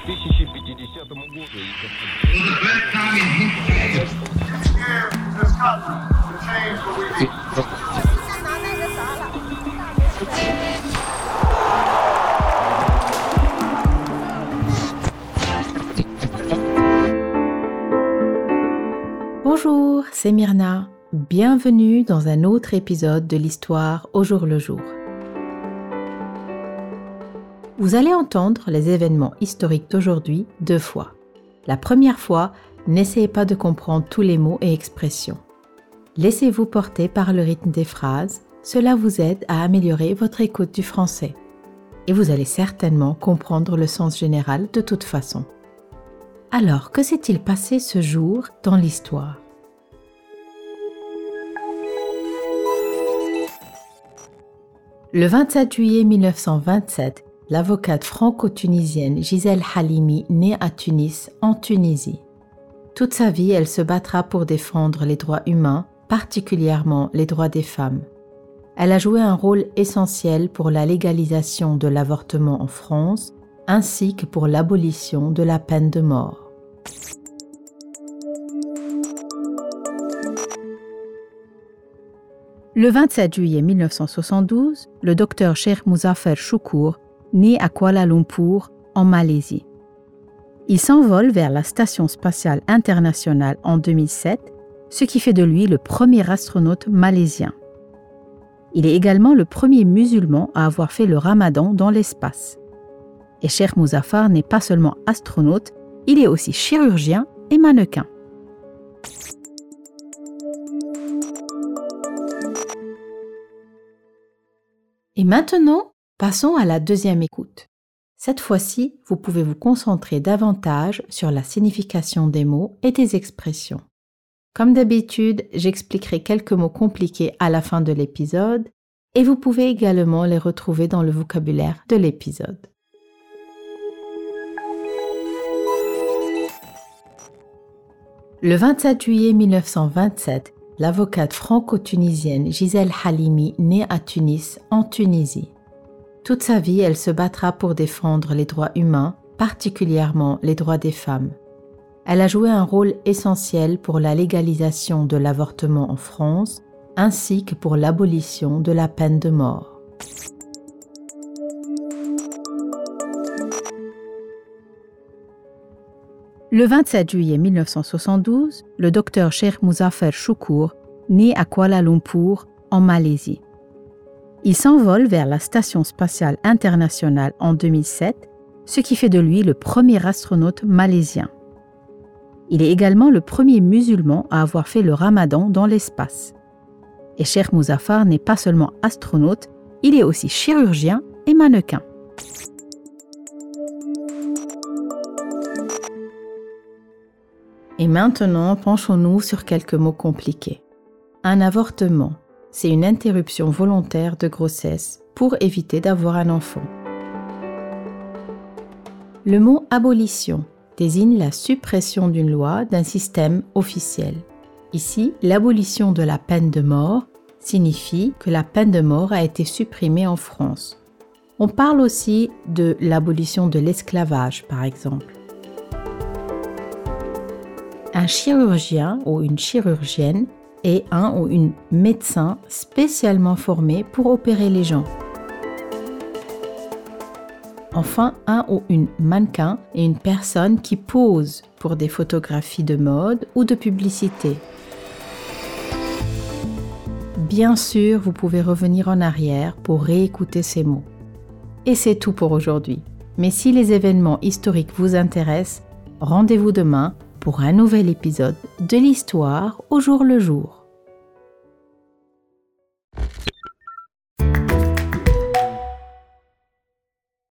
1050 году. Bonjour, c'est Myrna. Bienvenue dans un autre épisode de l'histoire au jour le jour. Vous allez entendre les événements historiques d'aujourd'hui deux fois. La première fois, n'essayez pas de comprendre tous les mots et expressions. Laissez-vous porter par le rythme des phrases, cela vous aide à améliorer votre écoute du français. Et vous allez certainement comprendre le sens général de toute façon. Alors, que s'est-il passé ce jour dans l'histoire? Le 27 juillet 1927, l'avocate franco-tunisienne Gisèle Halimi naît à Tunis, en Tunisie. Toute sa vie, elle se battra pour défendre les droits humains, particulièrement les droits des femmes. Elle a joué un rôle essentiel pour la légalisation de l'avortement en France, ainsi que pour l'abolition de la peine de mort. Le 27 juillet 1972, le docteur Sheikh Muzaffar Choukour naît à Kuala Lumpur, en Malaisie. Il s'envole vers la Station spatiale internationale en 2007, ce qui fait de lui le premier astronaute malaisien. Il est également le premier musulman à avoir fait le ramadan dans l'espace. Et Sheikh Muzaffar n'est pas seulement astronaute, il est aussi chirurgien et mannequin. Et maintenant, passons à la deuxième écoute. Cette fois-ci, vous pouvez vous concentrer davantage sur la signification des mots et des expressions. Comme d'habitude, j'expliquerai quelques mots compliqués à la fin de l'épisode et vous pouvez également les retrouver dans le vocabulaire de l'épisode. Le 27 juillet 1927, l'avocate franco-tunisienne Gisèle Halimi naît à Tunis, en Tunisie. Toute sa vie, elle se battra pour défendre les droits humains, particulièrement les droits des femmes. Elle a joué un rôle essentiel pour la légalisation de l'avortement en France, ainsi que pour l'abolition de la peine de mort. Le 27 juillet 1972, le docteur Sheikh Muzaffar Choukour naît à Kuala Lumpur, en Malaisie. Il s'envole vers la Station spatiale internationale en 2007, ce qui fait de lui le premier astronaute malaisien. Il est également le premier musulman à avoir fait le ramadan dans l'espace. Et Sheikh Muzaffar n'est pas seulement astronaute, il est aussi chirurgien et mannequin. Et maintenant, penchons-nous sur quelques mots compliqués. Un avortement, c'est une interruption volontaire de grossesse pour éviter d'avoir un enfant. Le mot abolition désigne la suppression d'une loi, d'un système officiel. Ici, l'abolition de la peine de mort signifie que la peine de mort a été supprimée en France. On parle aussi de l'abolition de l'esclavage, par exemple. Un chirurgien ou une chirurgienne est un ou une médecin spécialement formé pour opérer les gens. Enfin, un ou une mannequin est une personne qui pose pour des photographies de mode ou de publicité. Bien sûr, vous pouvez revenir en arrière pour réécouter ces mots. Et c'est tout pour aujourd'hui. Mais si les événements historiques vous intéressent, rendez-vous demain pour un nouvel épisode de l'histoire au jour le jour.